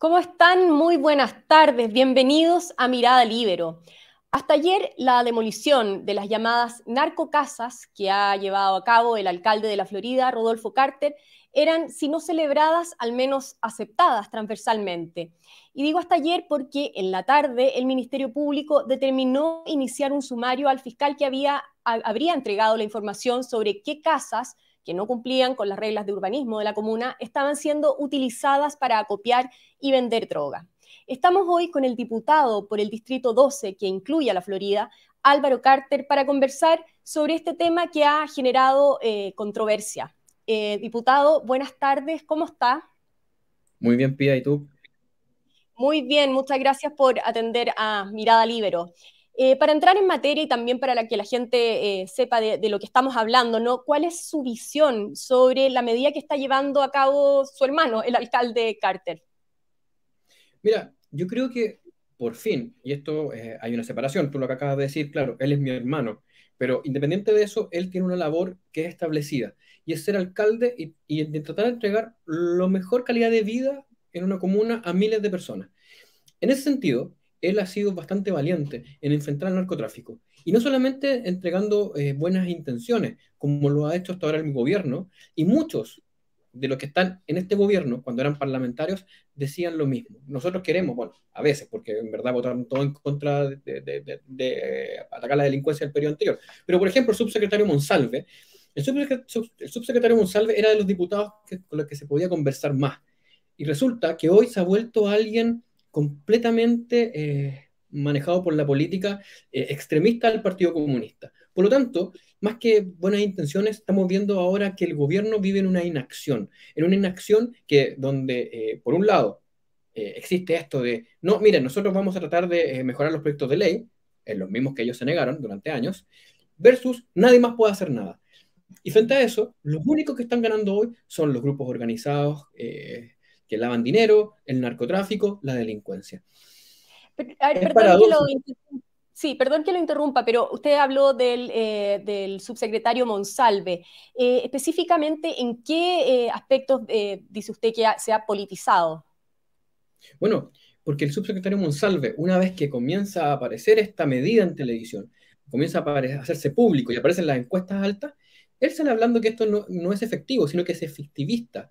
¿Cómo están? Muy buenas tardes. Bienvenidos a Mirada Libero. Hasta ayer, la demolición de las llamadas narcocasas que ha llevado a cabo el alcalde de la Florida, Rodolfo Carter, eran, si no celebradas, al menos aceptadas transversalmente. Y digo hasta ayer porque en la tarde el Ministerio Público determinó iniciar un sumario al fiscal que había, habría entregado la información sobre qué casas que no cumplían con las reglas de urbanismo de la comuna estaban siendo utilizadas para acopiar y vender droga. Estamos hoy con el diputado por el Distrito 12, que incluye a la Florida, Álvaro Carter, para conversar sobre este tema que ha generado eh, controversia. Eh, diputado, buenas tardes, ¿cómo está? Muy bien, Pía, ¿y tú? Muy bien, muchas gracias por atender a Mirada Libero. Eh, para entrar en materia y también para que la gente sepa de, de, lo que estamos hablando, ¿no? ¿Cuál es su visión sobre la medida que está llevando a cabo su hermano, el alcalde Carter? Mira, yo creo que por fin, y esto eh, hay una separación, tú lo que acabas de decir, claro, él es mi hermano, pero independiente de eso, él tiene una labor que es establecida, y es ser alcalde y, y tratar de entregar la mejor calidad de vida en una comuna a miles de personas. En ese sentido, él ha sido bastante valiente en enfrentar al narcotráfico. Y no solamente entregando eh, buenas intenciones, como lo ha hecho hasta ahora el gobierno, y muchos de los que están en este gobierno, cuando eran parlamentarios, decían lo mismo. Nosotros queremos, bueno, a veces, porque en verdad votaron todo en contra de, atacar la delincuencia del periodo anterior. Pero, por ejemplo, el subsecretario Monsalve, el, subsecretario Monsalve era de los diputados con los que se podía conversar más. Y resulta que hoy se ha vuelto alguien completamente eh, manejado por la política eh, extremista del Partido Comunista. Por lo tanto, más que buenas intenciones, estamos viendo ahora que el gobierno vive en una inacción, en una inacción que donde, eh, por un lado, eh, existe esto de, no, miren, nosotros vamos a tratar de mejorar los proyectos de ley, en los mismos que ellos se negaron durante años, versus nadie más puede hacer nada. Y frente a eso, los únicos que están ganando hoy son los grupos organizados que lavan dinero, el narcotráfico, la delincuencia. perdón que lo Sí, perdón que lo interrumpa, pero usted habló del, eh, subsecretario Monsalve. Eh, específicamente, ¿en qué eh, aspectos dice usted que se ha politizado? Bueno, porque el subsecretario Monsalve, una vez que comienza a aparecer esta medida en televisión, comienza a, hacerse público y aparecen las encuestas altas, él sale hablando que esto no, no es efectivo, sino que es efectivista.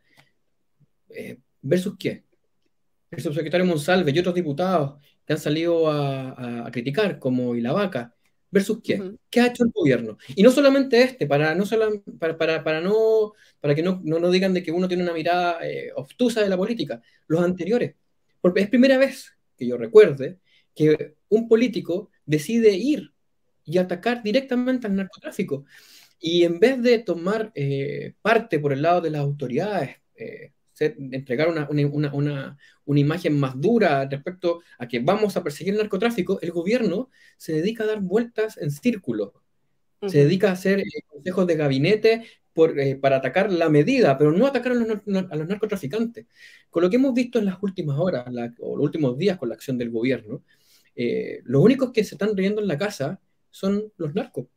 ¿Versus qué? El subsecretario Monsalve y otros diputados que han salido a, criticar, como y la vaca, versus qué, qué ha hecho el gobierno. Y no solamente este, para, no para, para, para, no, para que no, no, digan de que uno tiene una mirada eh, obtusa de la política, los anteriores. Porque es primera vez que yo recuerde que un político decide ir y atacar directamente al narcotráfico. Y en vez de tomar eh, parte por el lado de las autoridades, eh, entregar una, una, una, una, imagen más dura respecto a que vamos a perseguir el narcotráfico, el gobierno se dedica a dar vueltas en círculo. Se dedica a hacer eh, consejos de gabinete por, eh, para atacar la medida, pero no atacar a los, a los, narcotraficantes. Con lo que hemos visto en las últimas horas o los últimos días con la acción del gobierno, eh, los únicos que se están riendo en la casa son los narcos.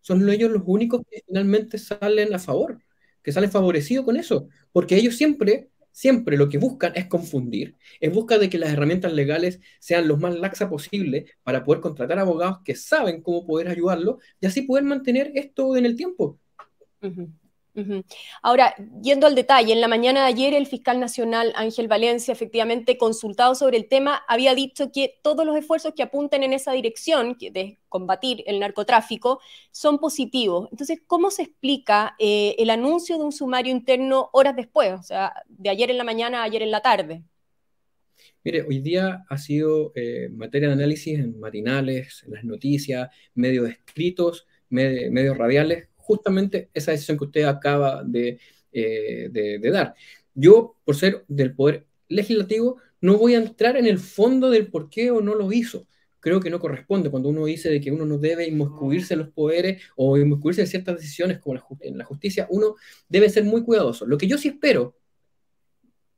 Son ellos los únicos que finalmente salen a favor que sale favorecido con eso, porque ellos siempre, siempre lo que buscan es confundir, en busca de que las herramientas legales sean lo más laxa posible para poder contratar abogados que saben cómo poder ayudarlo y así poder mantener esto en el tiempo. Ahora, yendo al detalle, en la mañana de ayer el fiscal nacional Ángel Valencia, efectivamente consultado sobre el tema, había dicho que todos los esfuerzos que apunten en esa dirección de combatir el narcotráfico son positivos. Entonces, ¿cómo se explica eh, el anuncio de un sumario interno horas después, o sea, de ayer en la mañana a ayer en la tarde? Mire, hoy día ha sido eh, materia de análisis en matinales, en las noticias, medios escritos, medios radiales, justamente esa decisión que usted acaba eh, de, dar. Yo, por ser del Poder Legislativo, no voy a entrar en el fondo del por qué o no lo hizo. Creo que no corresponde cuando uno dice de que uno no debe inmiscuirse en los poderes o inmiscuirse en ciertas decisiones como en la justicia, uno debe ser muy cuidadoso. Lo que yo sí espero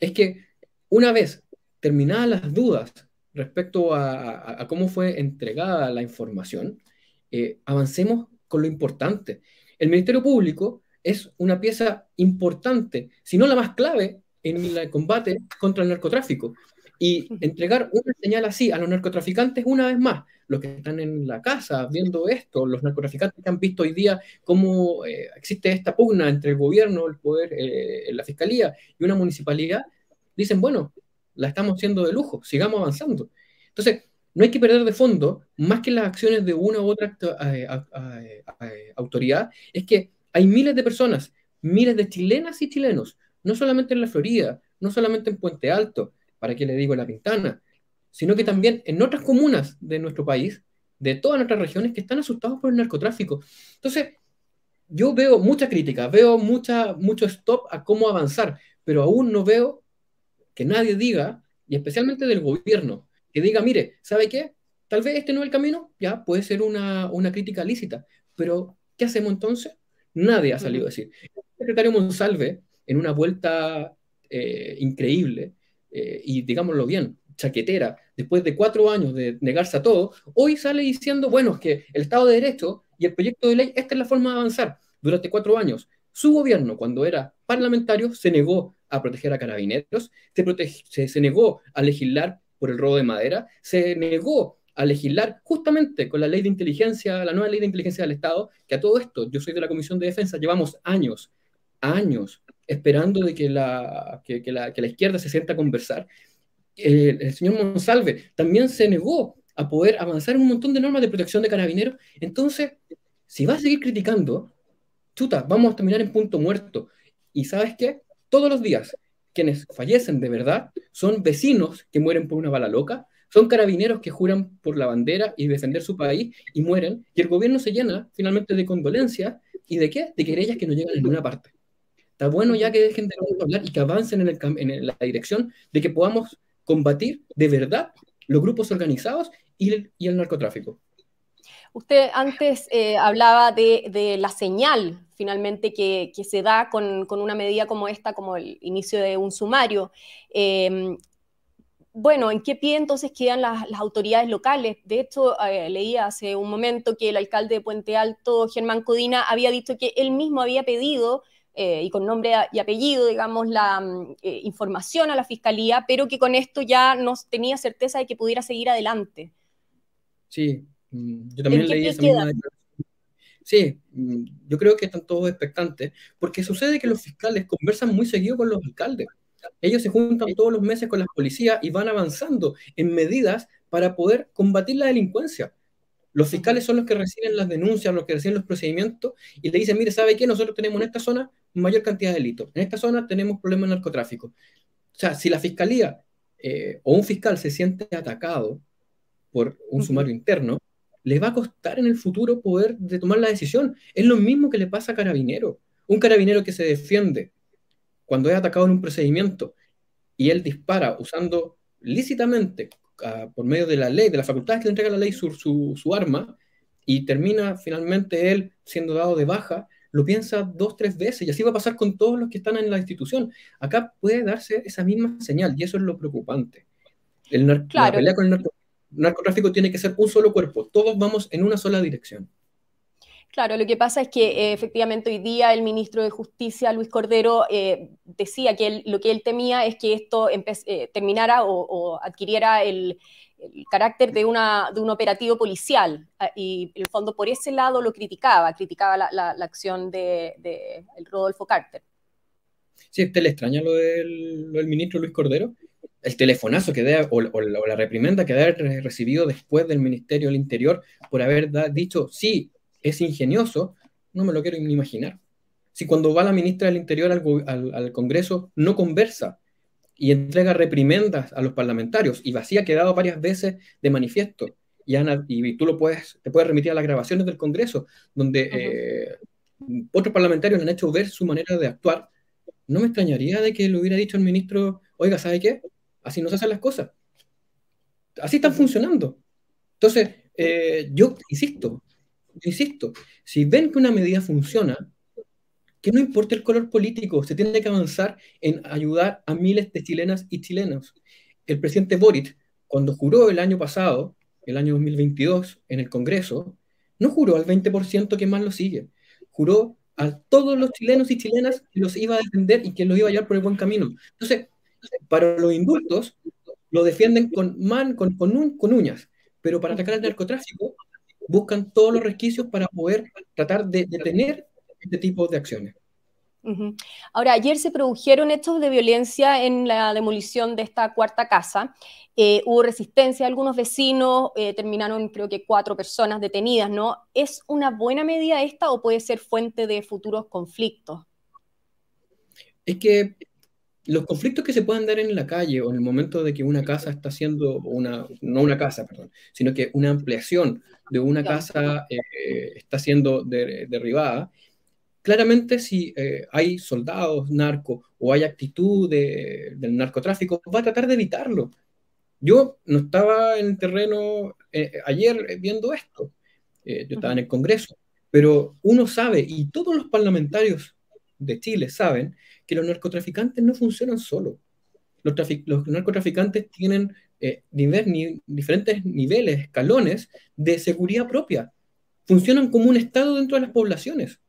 es que una vez terminadas las dudas respecto a, cómo fue entregada la información, eh, avancemos con lo importante. El Ministerio Público es una pieza importante, si no la más clave, en el combate contra el narcotráfico. y entregar una señal así a los narcotraficantes una vez más, los que están en la casa viendo esto, los narcotraficantes que han visto hoy día cómo eh, existe esta pugna entre el gobierno, el poder, eh, la fiscalía y una municipalidad, dicen, bueno, la estamos haciendo de lujo, sigamos avanzando. Entonces, no hay que perder de fondo, más que las acciones de una u otra autoridad, es que hay miles de personas, miles de chilenas y chilenos, no solamente en la Florida, no solamente en Puente Alto, para qué le digo La Pintana, sino que también en otras comunas de nuestro país, de todas nuestras regiones, que están asustados por el narcotráfico. Entonces, yo veo mucha crítica, veo mucha, mucho stop a cómo avanzar, pero aún no veo que nadie diga, y especialmente del gobierno, que diga, mire, ¿sabe qué? Tal vez este no es el camino, ya puede ser una, crítica lícita, pero ¿qué hacemos entonces? Nadie ha salido a decir. El secretario Monsalve, en una vuelta eh, increíble, eh, y digámoslo bien, chaquetera, después de cuatro años de negarse a todo, hoy sale diciendo, bueno, es que el Estado de Derecho y el proyecto de ley, esta es la forma de avanzar. Durante cuatro años, su gobierno, cuando era parlamentario, se negó a proteger a carabineros, se, se, negó a legislar por el robo de madera, se negó a legislar justamente con la ley de inteligencia, la nueva ley de inteligencia del Estado, que a todo esto, yo soy de la Comisión de Defensa, llevamos años, años esperando de que la, que, la, izquierda se sienta a conversar. el señor Monsalve también se negó a poder avanzar un montón de normas de protección de carabineros. Entonces, si va a seguir criticando, chuta, vamos a terminar en punto muerto. Y sabes qué? Todos los días, quienes fallecen de verdad son vecinos que mueren por una bala loca, son carabineros que juran por la bandera y defender su país y mueren, y el gobierno se llena finalmente de condolencias y de qué? De querellas que no llegan a ninguna parte. Está bueno ya que dejen de hablar y que avancen en, el, la dirección de que podamos combatir de verdad los grupos organizados y el narcotráfico. Usted antes eh, hablaba de, la señal finalmente que, se da con, una medida como esta, como el inicio de un sumario. Eh, bueno, ¿en qué pie entonces quedan las, autoridades locales? De hecho, eh, leía hace un momento que el alcalde de Puente Alto, Germán Codina, había dicho que él mismo había pedido eh, y con nombre y apellido, digamos, la mm, eh, información a la fiscalía, pero que con esto ya no tenía certeza de que pudiera seguir adelante. Sí, yo también leí esa misma Sí, mm, yo creo que están todos expectantes, porque sucede que los fiscales conversan muy seguido con los alcaldes. Ellos se juntan todos los meses con las policías y van avanzando en medidas para poder combatir la delincuencia. Los fiscales son los que reciben las denuncias, los que reciben los procedimientos y le dicen, mire, ¿sabe qué? Nosotros tenemos en esta zona mayor cantidad de delitos. En esta zona tenemos problemas de narcotráfico. O sea, si la fiscalía eh, o un fiscal se siente atacado por un sumario interno, le va a costar en el futuro poder de tomar la decisión. Es lo mismo que le pasa a carabinero. Un carabinero que se defiende cuando es atacado en un procedimiento y él dispara usando lícitamente por medio de la ley, de las facultades que le entrega la ley su, su, arma, y termina finalmente él siendo dado de baja, lo piensa dos, tres veces, y así va a pasar con todos los que están en la institución. Acá puede darse esa misma señal, y eso es lo preocupante. El La pelea con el narcotráfico tiene que ser un solo cuerpo, todos vamos en una sola dirección. Claro, lo que pasa es que eh, efectivamente hoy día el ministro de Justicia, Luis Cordero, eh, decía que lo que él temía es que esto eh, terminara o, adquiriera el, carácter de, una, de un operativo policial. Ah, y en el fondo por ese lado lo criticaba, criticaba la, acción de, Rodolfo Carter. Sí, ¿usted le extraña lo del, ministro Luis Cordero? El telefonazo que debe, o, la reprimenda que debe haber recibido después del Ministerio del Interior por haber dicho, sí, es ingenioso, no me lo quiero ni imaginar. Si cuando va la ministra del Interior al, Congreso no conversa y entrega reprimendas a los parlamentarios, y así ha quedado varias veces de manifiesto, y, y tú lo puedes, te puedes remitir a las grabaciones del Congreso, donde eh, otros parlamentarios han hecho ver su manera de actuar, no me extrañaría de que le hubiera dicho el ministro, oiga, ¿sabe qué? Así no se hacen las cosas. Así están funcionando. Entonces, eh, yo insisto, insisto, si ven que una medida funciona, que no importa el color político, se tiene que avanzar en ayudar a miles de chilenas y chilenos. El presidente Boric, cuando juró el año pasado, el año 2022, en el Congreso, no juró al 20% que más lo sigue, juró a todos los chilenos y chilenas que los iba a defender y que los iba a llevar por el buen camino. Entonces, para los indultos, lo defienden con, man, con, con, uñas, pero para atacar al narcotráfico buscan todos los resquicios para poder tratar de detener este tipo de acciones. Ahora, ayer se produjeron hechos de violencia en la demolición de esta cuarta casa. Eh, hubo resistencia, algunos vecinos eh, terminaron, creo que cuatro personas detenidas, ¿no? ¿Es una buena medida esta o puede ser fuente de futuros conflictos? Es que los conflictos que se puedan dar en la calle o en el momento de que una casa está haciendo, una, no una casa, perdón, sino que una ampliación de una casa eh, está siendo derribada, claramente si eh, hay soldados narcos o hay actitud del narcotráfico, va a tratar de evitarlo. Yo no estaba en el terreno eh, ayer viendo esto, yo estaba en el Congreso, pero uno sabe, y todos los parlamentarios de Chile saben, que los narcotraficantes no funcionan solo. Los, los narcotraficantes tienen eh, diferentes niveles, escalones de seguridad propia. Funcionan como un Estado dentro de las poblaciones.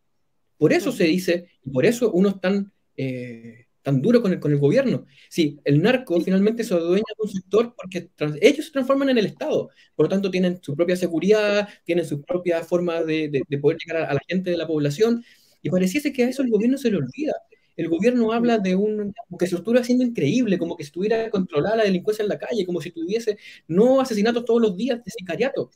Por eso se dice, y por eso uno es tan, eh, tan duro con el, con el gobierno. Sí, el narco finalmente se adueña de un sector porque ellos se transforman en el Estado. Por lo tanto, tienen su propia seguridad, tienen su propia forma de, de, poder llegar a, a, la gente de la población. Y pareciese que a eso el gobierno se le olvida el gobierno habla de un, que se estuviera haciendo increíble, como que estuviera controlada la delincuencia en la calle, como si tuviese no asesinatos todos los días de sicariato.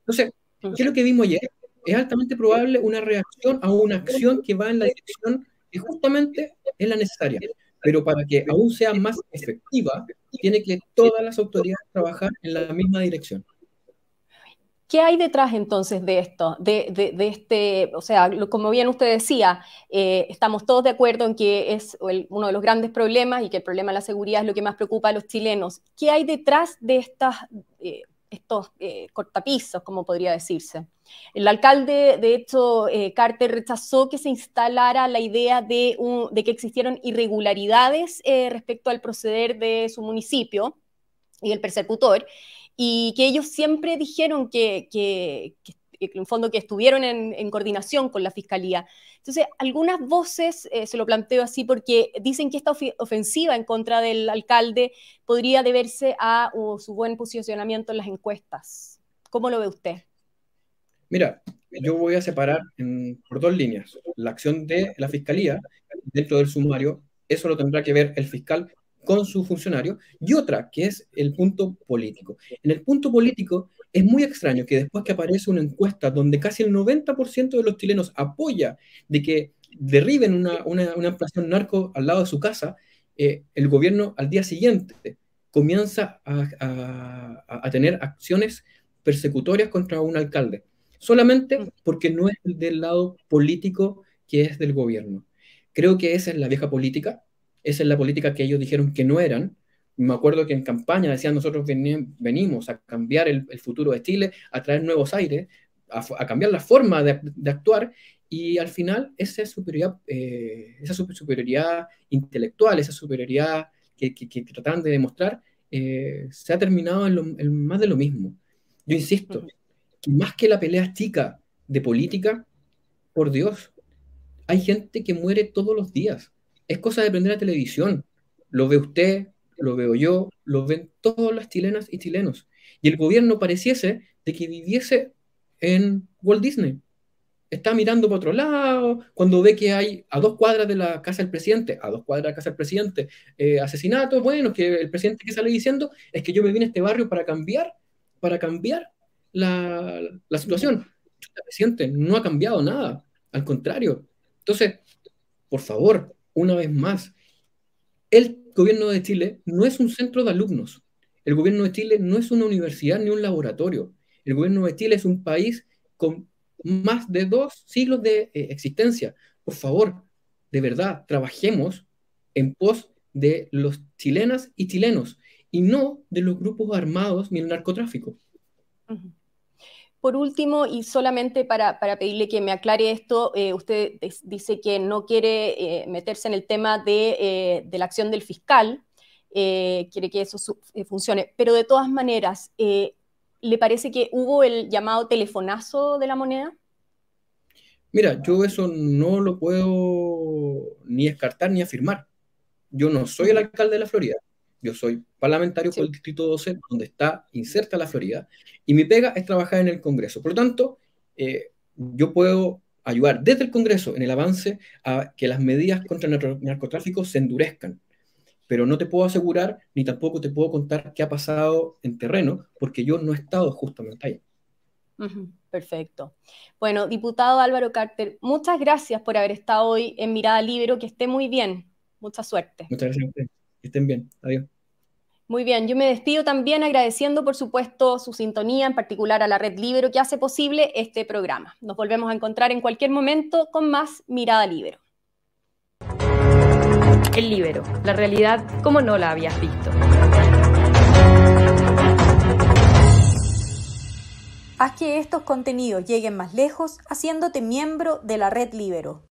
Entonces, ¿qué es lo que vimos ayer? Es altamente probable una reacción a una acción que va en la dirección que justamente es la necesaria. Pero para que aún sea más efectiva, tiene que todas las autoridades trabajar en la misma dirección. ¿Qué hay detrás entonces de esto? De, este, o sea, como bien usted decía, eh, estamos todos de acuerdo en que es uno de los grandes problemas y que el problema de la seguridad es lo que más preocupa a los chilenos. ¿Qué hay detrás de estas, eh, estos eh, cortapisos, como podría decirse? El alcalde, de hecho, Carter rechazó que se instalara la idea de, de que existieron irregularidades respecto al proceder de su municipio y el persecutor y que ellos siempre dijeron que, que, en fondo que estuvieron en, coordinación con la fiscalía. Entonces, algunas voces, eh, se lo planteo así, porque dicen que esta ofensiva en contra del alcalde podría deberse a su buen posicionamiento en las encuestas. ¿Cómo lo ve usted? Mira, yo voy a separar por dos líneas. La acción de la fiscalía dentro del sumario, eso lo tendrá que ver el fiscal con su funcionario, y otra, que es el punto político. En el punto político es muy extraño que después que aparece una encuesta donde casi el 90% de los chilenos apoya de que derriben una, una, una ampliación narco al lado de su casa, eh, el gobierno al día siguiente comienza a, a, tener acciones persecutorias contra un alcalde, solamente mm. porque no es del lado político que es del gobierno. Creo que esa es la vieja política, esa es la política que ellos dijeron que no eran. Me acuerdo que en campaña decían nosotros venimos a cambiar el, futuro de Chile, a traer nuevos aires, a, cambiar la forma de, actuar y al final esa superioridad, eh, esa superioridad intelectual, esa superioridad que, que, tratan de demostrar, eh, se ha terminado en, más de lo mismo. Yo insisto, más que la pelea chica de política, por Dios, hay gente que muere todos los días es cosa de prender la televisión. Lo ve usted, lo veo yo, lo ven todas las chilenas y chilenos. Y el gobierno pareciese de que viviese en Walt Disney. Está mirando para otro lado, cuando ve que hay a dos cuadras de la casa del presidente, a dos cuadras de la casa del presidente, eh, asesinatos, bueno, que el presidente que sale diciendo es que yo me vine a este barrio para cambiar, para cambiar la, la situación. El presidente no ha cambiado nada, al contrario. Entonces, por favor, una vez más, el gobierno de Chile no es un centro de alumnos. El gobierno de Chile no es una universidad ni un laboratorio. El gobierno de Chile es un país con más de dos siglos de eh, existencia. Por favor, de verdad, trabajemos en pos de los chilenas y chilenos y no de los grupos armados ni el narcotráfico. Por último, y solamente para, pedirle que me aclare esto, eh, usted dice que no quiere eh, meterse en el tema de, eh, la acción del fiscal, quiere que eso funcione, pero de todas maneras, ¿le parece que hubo el llamado telefonazo de la moneda? Mira, yo eso no lo puedo ni descartar ni afirmar. Yo no soy el alcalde de la Florida. Yo soy parlamentario por el Distrito 12, donde está inserta la Florida, y mi pega es trabajar en el Congreso. Por lo tanto, eh, yo puedo ayudar desde el Congreso en el avance a que las medidas contra el narcotráfico se endurezcan. Pero no te puedo asegurar ni tampoco te puedo contar qué ha pasado en terreno, porque yo no he estado justamente ahí. Perfecto. Bueno, diputado Álvaro Carter, muchas gracias por haber estado hoy en Mirada Libero. Que esté muy bien. Mucha suerte. Muchas gracias a. Que estén bien. Adiós. Muy bien, yo me despido también agradeciendo, por supuesto, su sintonía, en particular a la Red Libero, que hace posible este programa. Nos volvemos a encontrar en cualquier momento con más Mirada Libero. El Libero, la realidad como no la habías visto. Haz que estos contenidos lleguen más lejos haciéndote miembro de la Red Libero.